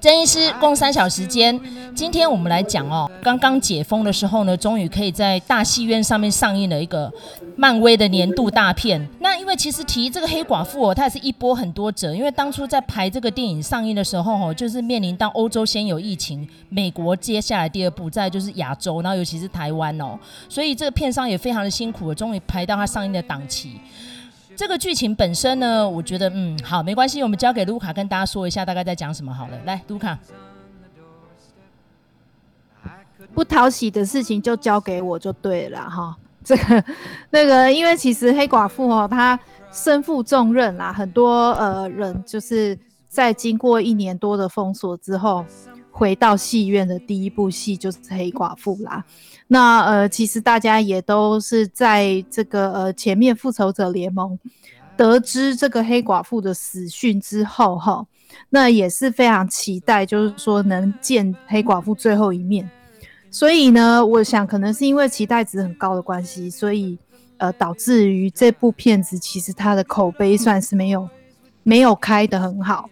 郑医师共三小时间，今天我们来讲哦，刚刚解封的时候呢，终于可以在大戏院上面上映了一个漫威的年度大片。那因为其实提这个黑寡妇哦，它也是一波很多折，因为当初在排这个电影上映的时候哦，就是面临到欧洲先有疫情，美国接下来第二步，再就是亚洲，然后尤其是台湾哦，所以这个片商也非常的辛苦，终于排到它上映的档期。这个剧情本身呢，我觉得嗯好，没关系，我们交给卢卡跟大家说一下大概在讲什么好了。来，卢卡，不讨喜的事情就交给我就对了哈。这个那个，因为其实黑寡妇哦，她身负重任啦，很多呃人就是在经过一年多的封锁之后，回到戏院的第一部戏就是黑寡妇啦。那呃，其实大家也都是在这个呃前面复仇者联盟得知这个黑寡妇的死讯之后哈，那也是非常期待，就是说能见黑寡妇最后一面。所以呢，我想可能是因为期待值很高的关系，所以呃导致于这部片子其实它的口碑算是没有没有开得很好。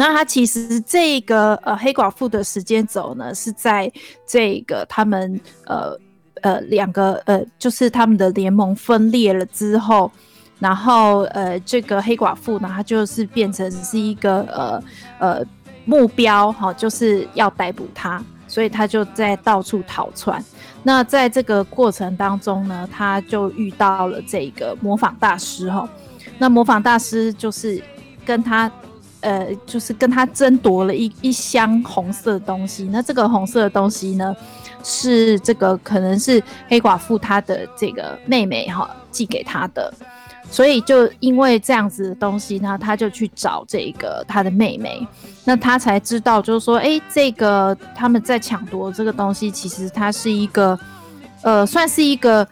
那他其实这个呃黑寡妇的时间轴呢，是在这个他们呃呃两个呃就是他们的联盟分裂了之后，然后呃这个黑寡妇呢，他就是变成是一个呃呃目标哈，就是要逮捕他，所以他就在到处逃窜。那在这个过程当中呢，他就遇到了这个模仿大师哈，那模仿大师就是跟他。呃，就是跟他争夺了一一箱红色的东西。那这个红色的东西呢，是这个可能是黑寡妇她的这个妹妹哈寄给他的。所以就因为这样子的东西呢，他就去找这个他的妹妹。那他才知道，就是说，哎，这个他们在抢夺这个东西，其实它是一个，呃，算是一个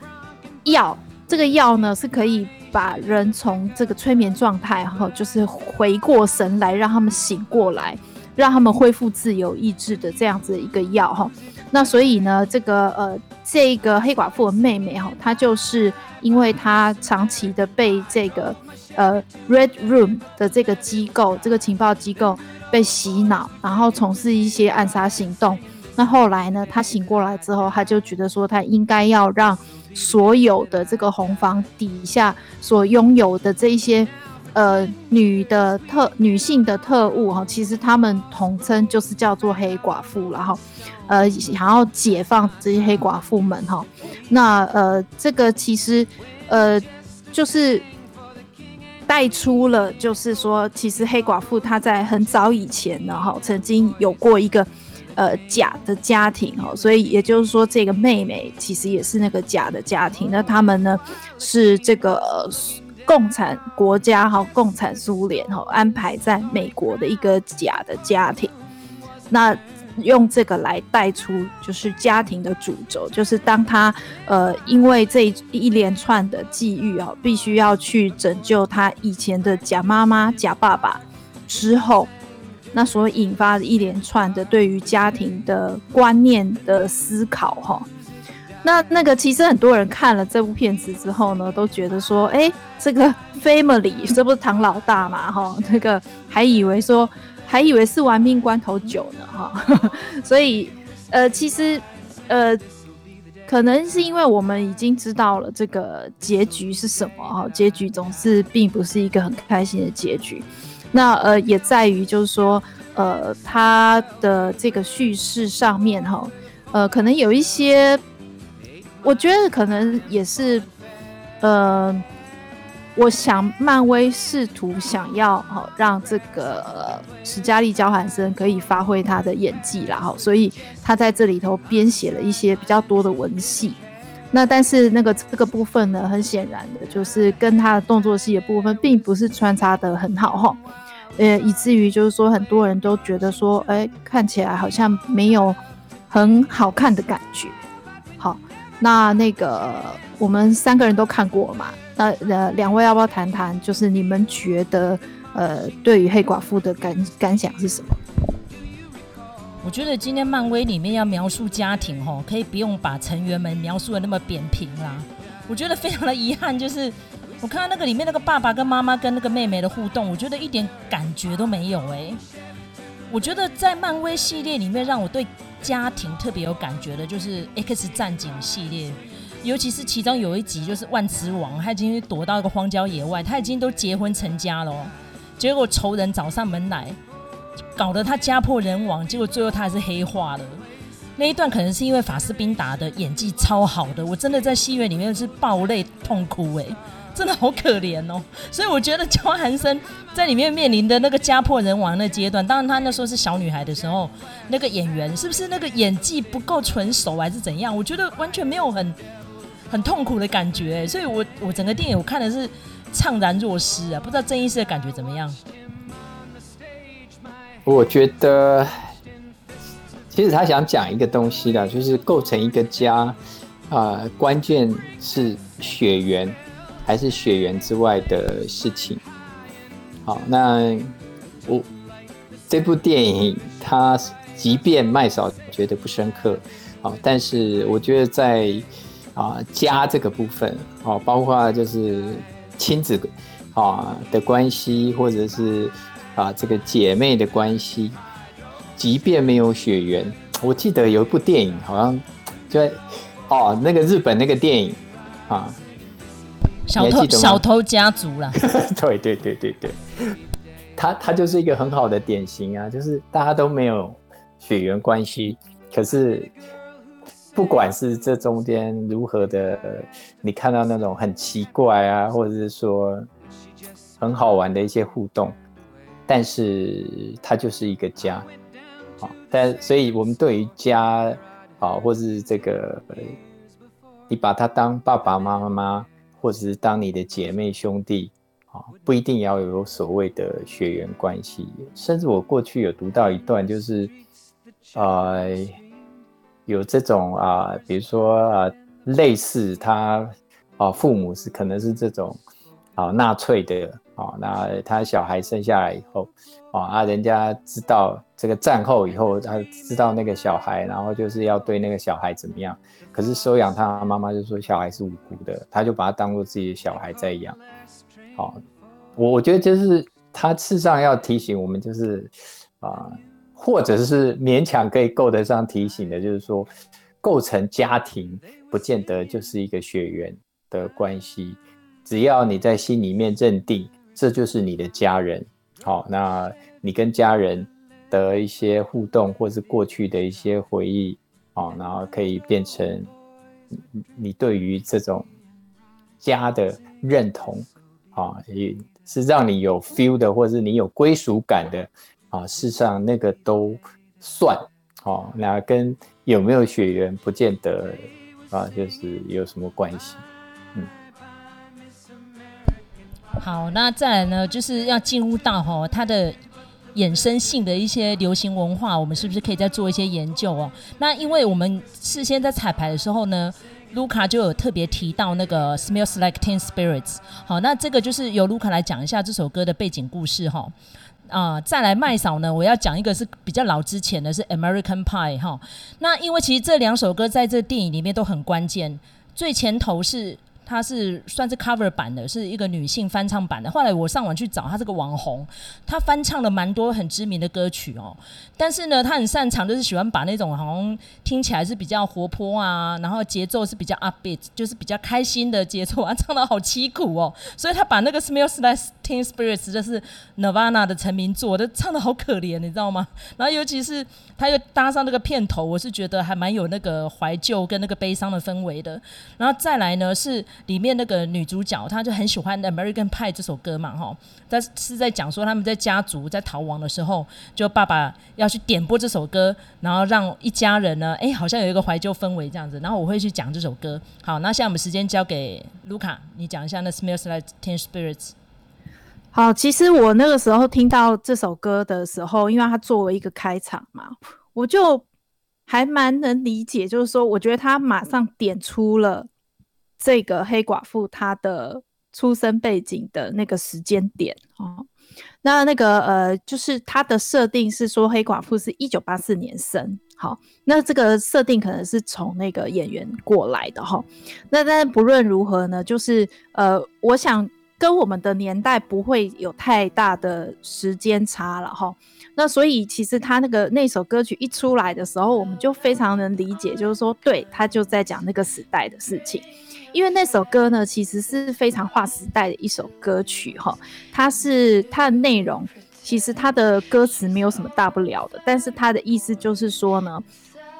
药。这个药呢是可以。把人从这个催眠状态哈，就是回过神来，让他们醒过来，让他们恢复自由意志的这样子一个药哈。那所以呢，这个呃，这个黑寡妇的妹妹哈，她就是因为她长期的被这个呃 Red Room 的这个机构，这个情报机构被洗脑，然后从事一些暗杀行动。那后来呢，她醒过来之后，她就觉得说，她应该要让。所有的这个红房底下所拥有的这一些呃女的特女性的特务哈，其实他们统称就是叫做黑寡妇，然后呃想要解放这些黑寡妇们哈。那呃这个其实呃就是带出了，就是说其实黑寡妇她在很早以前呢哈，曾经有过一个。呃，假的家庭哦，所以也就是说，这个妹妹其实也是那个假的家庭。那他们呢，是这个、共产国家哈，共产苏联哈安排在美国的一个假的家庭。那用这个来带出，就是家庭的主轴，就是当他呃因为这一连串的际遇啊，必须要去拯救他以前的假妈妈、假爸爸之后。那所引发的一连串的对于家庭的观念的思考，哈，那那个其实很多人看了这部片子之后呢，都觉得说，哎，这个 family 这不是唐老大嘛，哈，那个还以为说，还以为是玩命关头九呢，哈，所以，呃，其实，呃，可能是因为我们已经知道了这个结局是什么，哈，结局总是并不是一个很开心的结局。那呃，也在于就是说，呃，他的这个叙事上面哈，呃，可能有一些，我觉得可能也是，呃，我想漫威试图想要哈让这个史嘉丽·焦汉森可以发挥他的演技啦哈，所以他在这里头编写了一些比较多的文戏。那但是那个这个部分呢，很显然的就是跟他的动作戏的部分，并不是穿插得很好哈，呃，以至于就是说很多人都觉得说，哎、看起来好像没有很好看的感觉。好，那那个我们三个人都看过嘛，那呃，两位要不要谈谈，就是你们觉得呃，对于黑寡妇的感感想是什么？我觉得今天漫威里面要描述家庭，可以不用把成员们描述的那么扁平啦。我觉得非常的遗憾，就是 我看到那个里面那个爸爸跟妈妈跟那个妹妹的互动，我觉得一点感觉都没有哎、我觉得在漫威系列里面，让我对家庭特别有感觉的，就是《X 战警》系列，尤其是其中有一集，就是万磁王，他已经躲到一个荒郊野外，他已经都结婚成家了，结果仇人找上门来，搞得他家破人亡，结果最后他还是黑化了。那一段可能是因为法斯宾达的演技超好的，我真的在戏院里面是爆泪痛哭哎、真的好可怜哦。所以我觉得娇韩森在里面面临的那个家破人亡的阶段，当然他那时候是小女孩的时候，那个演员是不是那个演技不够纯熟还是怎样？我觉得完全没有很很痛苦的感觉、欸，所以我我整个电影我看的是怅然若失啊，不知道郑医师的感觉怎么样？我觉得。其实他想讲一个东西的，就是构成一个家，啊、呃，关键是血缘，还是血缘之外的事情。好，那我这部电影，它即便麦嫂觉得不深刻，好，但是我觉得在啊、家这个部分，哦，包括就是亲子啊的关系，或者是啊这个姐妹的关系。即便没有血缘，我记得有一部电影，好像就在哦，那个日本那个电影啊，小偷小偷家族啦。对对对对对，他他就是一个很好的典型啊，就是大家都没有血缘关系，可是不管是这中间如何的，你看到那种很奇怪啊，或者是说很好玩的一些互动，但是它就是一个家。好，但所以我们对于家，啊，或是这个，你把它当爸爸妈妈，或者是当你的姐妹兄弟，啊，不一定要有所谓的血缘关系。甚至我过去有读到一段，就是，呃，有这种啊，比如说啊，类似他啊，父母是可能是这种啊，纳粹的。哦，那他小孩生下来以后，哦啊，人家知道这个战后以后，他知道那个小孩，然后就是要对那个小孩怎么样。可是收养他妈妈就说小孩是无辜的，他就把他当做自己的小孩在养。好，我我觉得就是他事实上要提醒我们，就是啊，或者是勉强可以够得上提醒的，就是说构成家庭不见得就是一个血缘的关系，只要你在心里面认定。这就是你的家人，好，那你跟家人的一些互动，或是过去的一些回忆，啊，然后可以变成你对于这种家的认同，啊，也是让你有 feel 的，或者是你有归属感的，啊，事实上那个都算，哦，那跟有没有血缘不见得啊，就是有什么关系。好，那再来呢，就是要进入到哈它的衍生性的一些流行文化，我们是不是可以再做一些研究哦？那因为我们事先在彩排的时候呢，卢卡就有特别提到那个 Smells Like Teen Spirits。好，那这个就是由卢卡来讲一下这首歌的背景故事哈。啊、再来麦嫂呢，我要讲一个是比较老之前的是 American Pie 哈。那因为其实这两首歌在这电影里面都很关键，最前头是。他是算是 cover 版的，是一个女性翻唱版的。后来我上网去找，他是个网红，他翻唱了蛮多很知名的歌曲哦。但是呢，他很擅长就是喜欢把那种好像听起来是比较活泼啊，然后节奏是比较 upbeat，就是比较开心的节奏啊，唱得好凄苦哦。所以他把那个 Smells Like Teen Spirits 就是 Nirvana 的成名作，都唱得好可怜，你知道吗？然后尤其是他又搭上那个片头，我是觉得还蛮有那个怀旧跟那个悲伤的氛围的。然后再来呢是。里面那个女主角，她就很喜欢《American Pie》这首歌嘛，哈，但是在讲说他们在家族在逃亡的时候，就爸爸要去点播这首歌，然后让一家人呢，哎，好像有一个怀旧氛围这样子，然后我会去讲这首歌。好，那现在我们时间交给卢卡，你讲一下那《Smells Like Teen Spirits》。好，其实我那个时候听到这首歌的时候，因为它作为一个开场嘛，我就还蛮能理解，就是说，我觉得他马上点出了。这个黑寡妇她的出生背景的那个时间点哦，那那个呃，就是她的设定是说黑寡妇是一九八四年生好，那这个设定可能是从那个演员过来的哈。那但不论如何呢，就是呃，我想跟我们的年代不会有太大的时间差了哈。那所以其实他那个那首歌曲一出来的时候，我们就非常能理解，就是说，对，他就在讲那个时代的事情。因为那首歌呢，其实是非常划时代的一首歌曲哈。它是它的内容。其实它的歌词没有什么大不了的，但是它的意思就是说呢，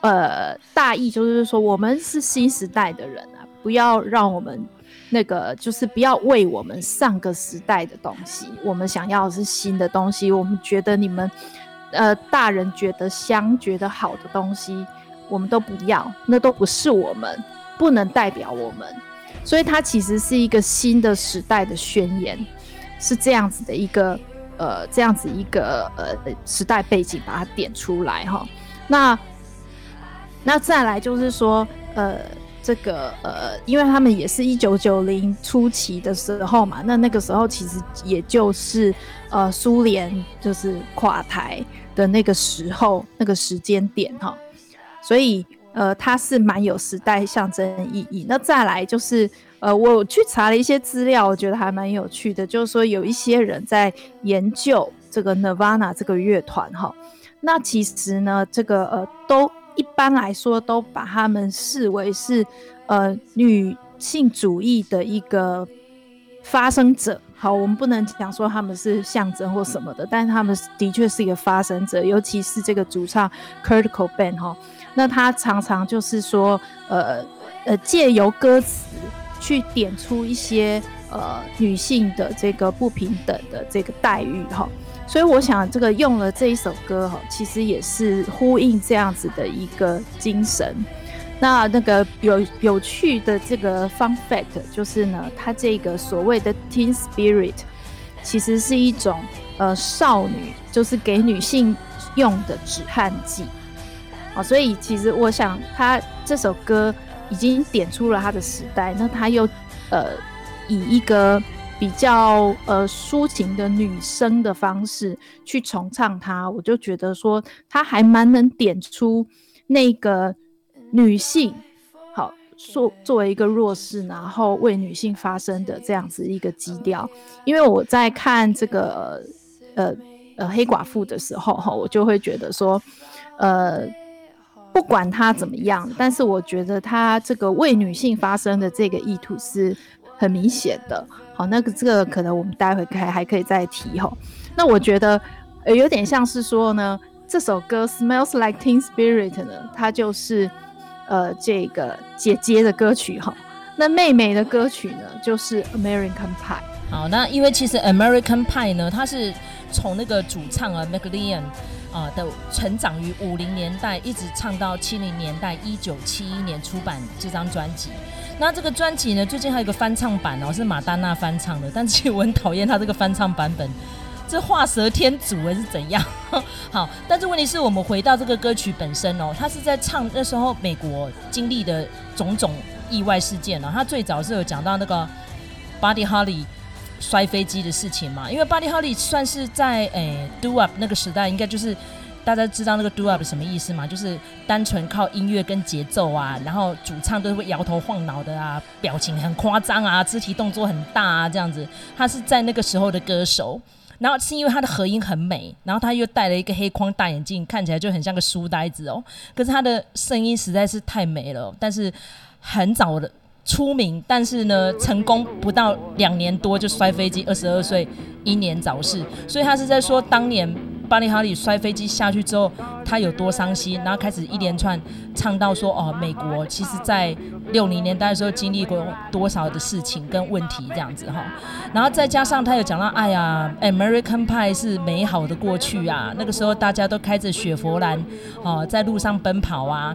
呃，大意就是说我们是新时代的人啊，不要让我们那个就是不要为我们上个时代的东西，我们想要的是新的东西，我们觉得你们呃大人觉得香觉得好的东西，我们都不要，那都不是我们，不能代表我们，所以它其实是一个新的时代的宣言，是这样子的一个。呃，这样子一个呃时代背景，把它点出来哈。那那再来就是说，呃，这个呃，因为他们也是一九九零初期的时候嘛，那那个时候其实也就是呃苏联就是垮台的那个时候，那个时间点哈。所以呃，它是蛮有时代象征意义。那再来就是。呃，我去查了一些资料，我觉得还蛮有趣的，就是说有一些人在研究这个 Nirvana 这个乐团哈，那其实呢，这个呃，都一般来说都把他们视为是呃女性主义的一个发声者。好，我们不能讲说他们是象征或什么的，但是他们的确是一个发声者，尤其是这个主唱 Kurt Cobain 哈，那他常常就是说，呃呃，借由歌词。去点出一些呃女性的这个不平等的这个待遇哈，所以我想这个用了这一首歌哈，其实也是呼应这样子的一个精神。那那个有有趣的这个 fun fact 就是呢，它这个所谓的 teen spirit 其实是一种呃少女，就是给女性用的止汗剂啊，所以其实我想他这首歌。已经点出了他的时代，那他又呃以一个比较呃抒情的女生的方式去重唱它，我就觉得说他还蛮能点出那个女性好作作为一个弱势，然后为女性发声的这样子一个基调。因为我在看这个呃呃黑寡妇的时候哈，我就会觉得说呃。不管他怎么样，但是我觉得他这个为女性发声的这个意图是很明显的。好，那个这个可能我们待会还还可以再提哈。那我觉得呃有点像是说呢，这首歌《Smells Like Teen Spirit》呢，它就是呃这个姐姐的歌曲哈。那妹妹的歌曲呢，就是《American Pie》。好，那因为其实《American Pie》呢，它是从那个主唱啊 McLean。啊的成长于五零年代，一直唱到七零年代，一九七一年出版这张专辑。那这个专辑呢，最近还有一个翻唱版哦，是马丹娜翻唱的。但其实我很讨厌他这个翻唱版本，这画蛇添足还是怎样？好，但是问题是我们回到这个歌曲本身哦，他是在唱那时候美国经历的种种意外事件哦。他最早是有讲到那个 Buddy Holly。摔飞机的事情嘛，因为 Buddy Holly 算是在诶、Do Up 那个时代，应该就是大家知道那个 Do Up 什么意思嘛，就是单纯靠音乐跟节奏啊，然后主唱都会摇头晃脑的啊，表情很夸张啊，肢体动作很大啊，这样子。他是在那个时候的歌手，然后是因为他的合音很美，然后他又戴了一个黑框大眼镜，看起来就很像个书呆子哦。可是他的声音实在是太美了，但是很早的。出名，但是呢，成功不到两年多就摔飞机，二十二岁英年早逝。所以他是在说，当年巴利哈里摔飞机下去之后，他有多伤心，然后开始一连串唱到说，哦，美国其实在六零年代的时候经历过多少的事情跟问题这样子哈。然后再加上他有讲到，哎呀，American Pie 是美好的过去啊，那个时候大家都开着雪佛兰，哦，在路上奔跑啊。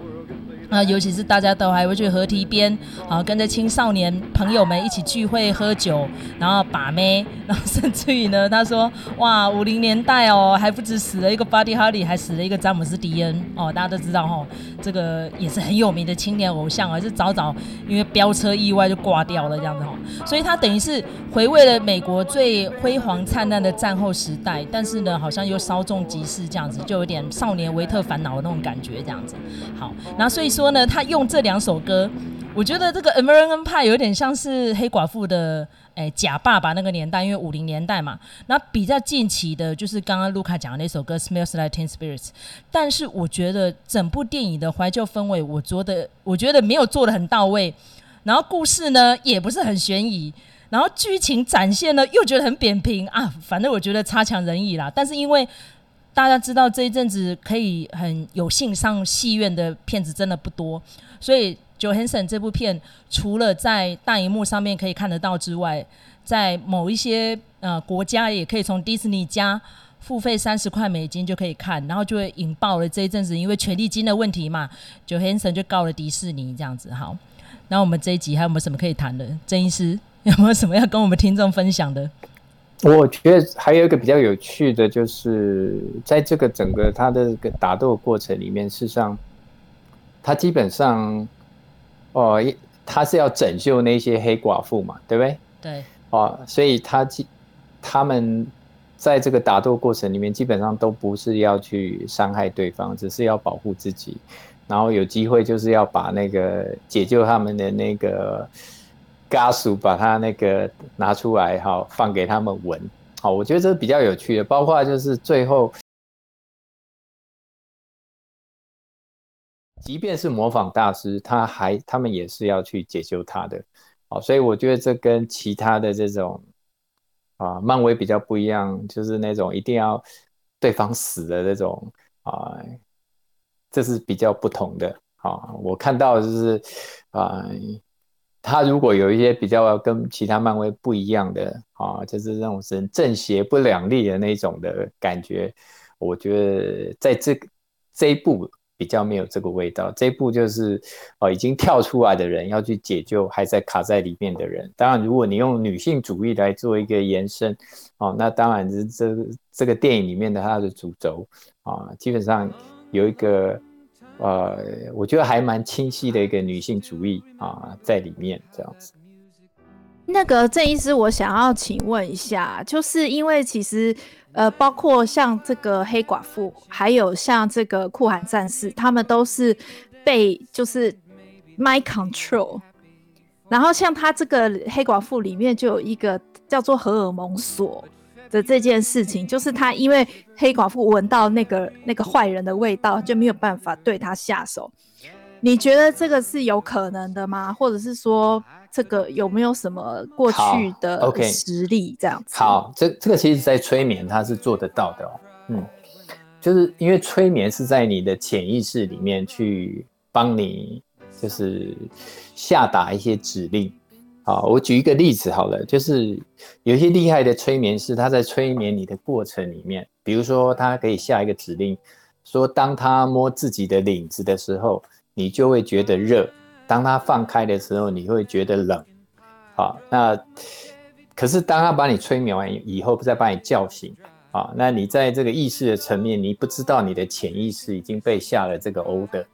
啊，尤其是大家都还会去河堤边，啊，跟着青少年朋友们一起聚会喝酒，然后把妹，然后甚至于呢，他说，哇，五零年代哦，还不止死了一个 Buddy Holly，还死了一个詹姆斯迪恩哦，大家都知道哈、哦，这个也是很有名的青年偶像啊，是早早因为飙车意外就挂掉了这样子哈、哦，所以他等于是回味了美国最辉煌灿烂的战后时代，但是呢，好像又稍纵即逝这样子，就有点少年维特烦恼的那种感觉这样子。好，那所以说。说呢，他用这两首歌，我觉得这个《American Pie》有点像是黑寡妇的哎假爸爸那个年代，因为五零年代嘛。那比较近期的，就是刚刚卢卡讲的那首歌《Smells Like Teen Spirits》。但是我觉得整部电影的怀旧氛围，我觉得我觉得没有做得很到位。然后故事呢，也不是很悬疑。然后剧情展现呢，又觉得很扁平啊。反正我觉得差强人意啦。但是因为大家知道这一阵子可以很有幸上戏院的片子真的不多，所以《九天神》这部片除了在大荧幕上面可以看得到之外，在某一些呃国家也可以从迪士尼家付费三十块美金就可以看，然后就会引爆了这一阵子因为权利金的问题嘛，《九天神》就告了迪士尼这样子。好，那我们这一集还有没有什么可以谈的？郑医师有没有什么要跟我们听众分享的？我觉得还有一个比较有趣的，就是在这个整个他的个打斗过程里面，事实上，他基本上，哦，他是要拯救那些黑寡妇嘛，对不对？对。哦，所以他基他们在这个打斗过程里面，基本上都不是要去伤害对方，只是要保护自己，然后有机会就是要把那个解救他们的那个。家属把他那个拿出来哈，放给他们闻。好，我觉得这是比较有趣的。包括就是最后，即便是模仿大师，他还他们也是要去解救他的。好，所以我觉得这跟其他的这种啊，漫威比较不一样，就是那种一定要对方死的这种啊，这是比较不同的。啊，我看到就是啊。他如果有一些比较跟其他漫威不一样的啊，就是那种是正邪不两立的那种的感觉，我觉得在这这一部比较没有这个味道。这一部就是啊，已经跳出来的人要去解救还在卡在里面的人。当然，如果你用女性主义来做一个延伸，哦，那当然是这这个电影里面的它的主轴啊，基本上有一个。呃，我觉得还蛮清晰的一个女性主义啊，在里面这样子。那个郑医师，我想要请问一下，就是因为其实呃，包括像这个黑寡妇，还有像这个酷寒战士，他们都是被就是 my control。然后像他这个黑寡妇里面就有一个叫做荷尔蒙锁。的这件事情，就是他因为黑寡妇闻到那个那个坏人的味道，就没有办法对他下手。你觉得这个是有可能的吗？或者是说，这个有没有什么过去的实力这样子？好，好，这这个其实，在催眠他是做得到的哦。嗯，就是因为催眠是在你的潜意识里面去帮你，就是下达一些指令。啊，我举一个例子好了，就是有些厉害的催眠师，他在催眠你的过程里面，比如说他可以下一个指令，说当他摸自己的领子的时候，你就会觉得热；当他放开的时候，你会觉得冷。好，那可是当他把你催眠完以后，不再把你叫醒，啊，那你在这个意识的层面，你不知道你的潜意识已经被下了这个 order。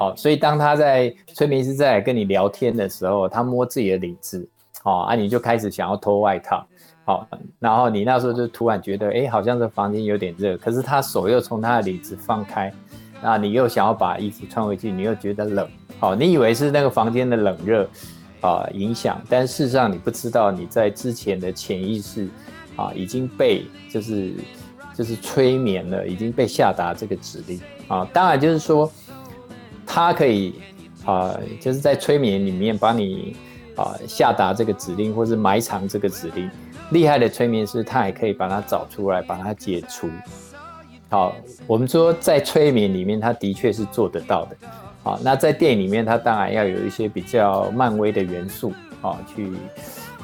好，所以当他在催眠师在跟你聊天的时候，他摸自己的领子，好啊，你就开始想要脱外套，好，然后你那时候就突然觉得，哎，好像这房间有点热，可是他手又从他的领子放开，那你又想要把衣服穿回去，你又觉得冷，好，你以为是那个房间的冷热啊影响，但事实上你不知道你在之前的潜意识啊已经被就是就是催眠了，已经被下达这个指令啊，当然就是说。他可以啊、就是在催眠里面帮你啊、下达这个指令，或是埋藏这个指令。厉害的催眠师，他也可以把它找出来，把它解除。好，我们说在催眠里面，他的确是做得到的。好，那在电影里面，他当然要有一些比较漫威的元素啊，去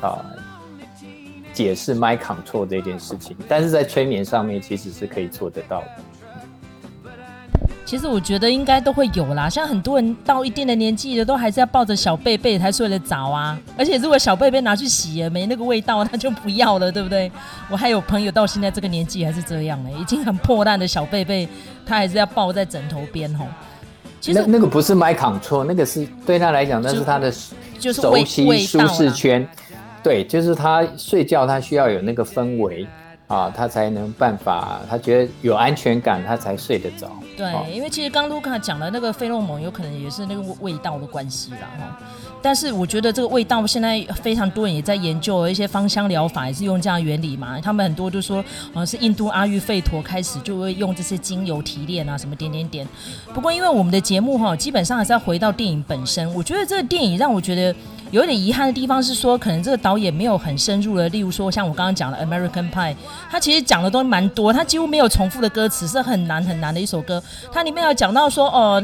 啊解释 my control 这件事情。但是在催眠上面，其实是可以做得到的。其实我觉得应该都会有啦，像很多人到一定的年纪了，都还是要抱着小被被才睡得着啊。而且如果小被被拿去洗了，没那个味道，他就不要了，对不对？我还有朋友到现在这个年纪还是这样呢，已经很破烂的小被被，他还是要抱在枕头边吼。其实那那个不是 mind control，那个是对他来讲，那是他的就是熟悉舒适圈。对，就是他睡觉，他需要有那个氛围。啊，他才能办法，他觉得有安全感，他才睡得着。对，哦、因为其实刚卢卡讲的那个费洛蒙，有可能也是那个味道的关系啦，哈。但是我觉得这个味道现在非常多人也在研究，一些芳香疗法也是用这样的原理嘛。他们很多都说，好像是印度阿育吠陀开始就会用这些精油提炼啊，什么点点点。不过因为我们的节目哈，基本上还是要回到电影本身。我觉得这个电影让我觉得。有一点遗憾的地方是说，可能这个导演没有很深入的，例如说像我刚刚讲的《American Pie》，他其实讲的都蛮多，他几乎没有重复的歌词，是很难很难的一首歌。它里面有讲到说，哦，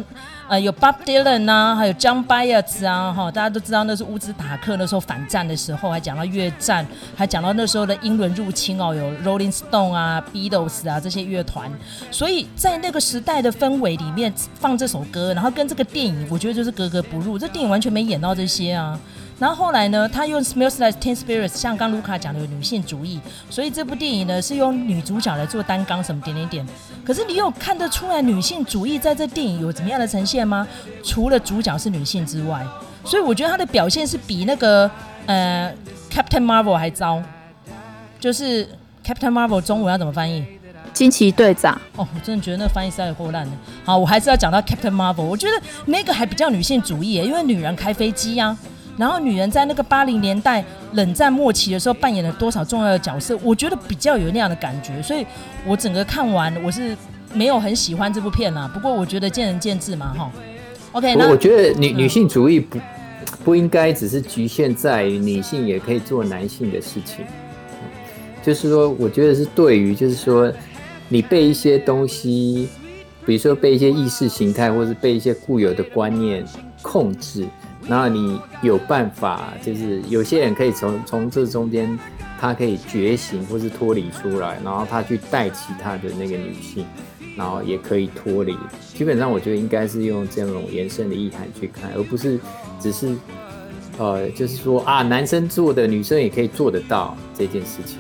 呃，有 Bob Dylan 啊，还有 John Baez 啊，哈，大家都知道那是乌兹达克那时候反战的时候，还讲到越战，还讲到那时候的英伦入侵哦，有 Rolling Stone 啊、Beatles 啊这些乐团，所以在那个时代的氛围里面放这首歌，然后跟这个电影，我觉得就是格格不入，这电影完全没演到这些啊。然后后来呢，他用 Smells Like Teen Spirits 像刚卢卡讲的有女性主义，所以这部电影呢是用女主角来做担纲，什么点点点。可是你有看得出来女性主义在这电影有怎么样的呈现吗？除了主角是女性之外，所以我觉得她的表现是比那个呃 Captain Marvel 还糟。就是 Captain Marvel 中文要怎么翻译？惊奇队长。哦，我真的觉得那翻译实在有够烂的。好，我还是要讲到 Captain Marvel，我觉得那个还比较女性主义，因为女人开飞机呀、啊。然后女人在那个八零年代冷战末期的时候扮演了多少重要的角色？我觉得比较有那样的感觉，所以我整个看完我是没有很喜欢这部片啦。不过我觉得见仁见智嘛，哈。OK，那我觉得女女性主义不不应该只是局限在于女性也可以做男性的事情。就是说，我觉得是对于就是说，你被一些东西，比如说被一些意识形态，或是被一些固有的观念控制。然后你有办法，就是有些人可以从从这中间，他可以觉醒或是脱离出来，然后他去带其他的那个女性，然后也可以脱离。基本上我觉得应该是用这种延伸的意涵去看，而不是只是呃，就是说啊，男生做的女生也可以做得到这件事情。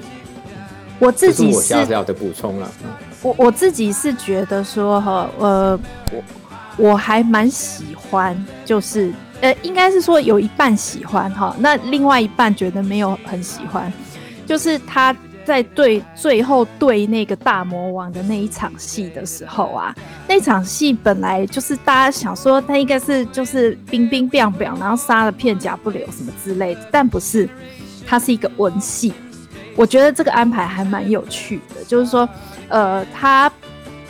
我自己我小小的补充了。我我自己是觉得说哈，呃，我我还蛮喜欢，就是。呃，应该是说有一半喜欢哈，那另外一半觉得没有很喜欢，就是他在对最后对那个大魔王的那一场戏的时候啊，那场戏本来就是大家想说他应该是就是冰冰冰冰，然后杀了片甲不留什么之类的，但不是，他是一个文戏，我觉得这个安排还蛮有趣的，就是说，呃，他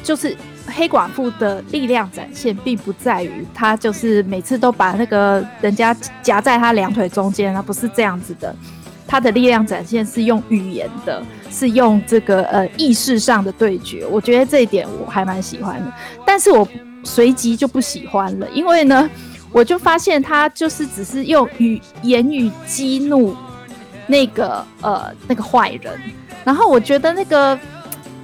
就是。黑寡妇的力量展现，并不在于她就是每次都把那个人家夹在她两腿中间，她不是这样子的。她的力量展现是用语言的，是用这个呃意识上的对决。我觉得这一点我还蛮喜欢的，但是我随即就不喜欢了，因为呢，我就发现他就是只是用语言语激怒那个呃那个坏人，然后我觉得那个。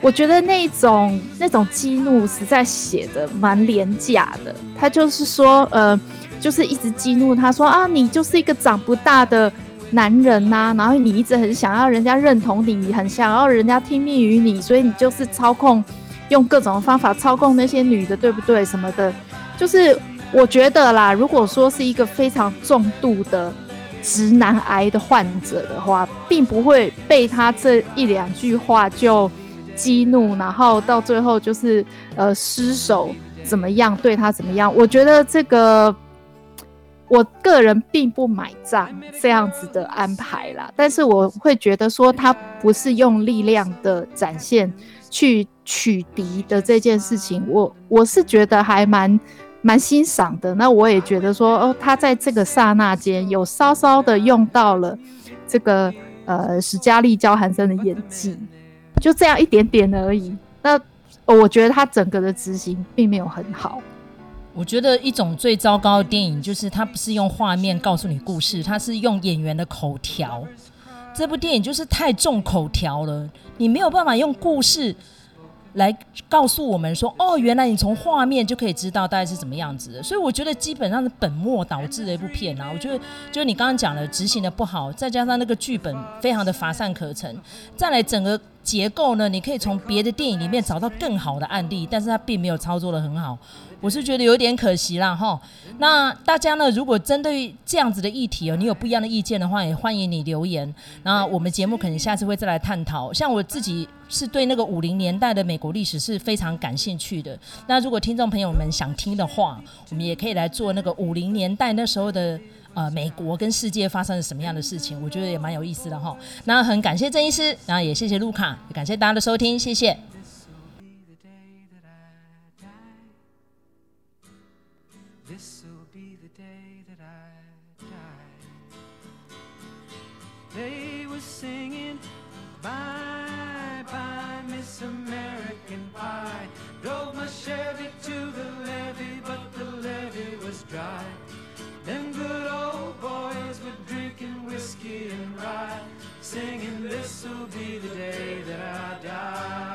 我觉得那种那种激怒实在写的蛮廉价的。他就是说，呃，就是一直激怒他说啊，你就是一个长不大的男人呐、然后你一直很想要人家认同你，你很想要人家听命于你，所以你就是操控，用各种方法操控那些女的，对不对？什么的，就是我觉得啦，如果说是一个非常重度的直男癌的患者的话，并不会被他这一两句话就。激怒，然后到最后就是呃失手怎么样对他怎么样？我觉得这个我个人并不买账这样子的安排啦。但是我会觉得说他不是用力量的展现去取敌的这件事情，我我是觉得还蛮蛮欣赏的。那我也觉得说哦，他在这个刹那间有稍稍的用到了这个呃史嘉丽·焦韩森的演技。就这样一点点而已。那我觉得他整个的执行并没有很好。我觉得一种最糟糕的电影就是它不是用画面告诉你故事，它是用演员的口条。这部电影就是太重口条了，你没有办法用故事来告诉我们说，哦，原来你从画面就可以知道大概是怎么样子的。所以我觉得基本上是本末倒置的一部片啊。我觉得就是你刚刚讲的执行的不好，再加上那个剧本非常的乏善可陈，再来整个结构呢，你可以从别的电影里面找到更好的案例，但是它并没有操作得很好。我是觉得有点可惜啦，哈。那大家呢，如果针对这样子的议题哦，你有不一样的意见的话，也欢迎你留言。那我们节目可能下次会再来探讨。像我自己是对那个五零年代的美国历史是非常感兴趣的。那如果听众朋友们想听的话，我们也可以来做那个五零年代那时候的呃美国跟世界发生了什么样的事情我觉得也蛮有意思的哈。那很感谢郑医师然后也谢谢卢卡也感谢大家的收听谢谢。singing, This'll be the day that I die.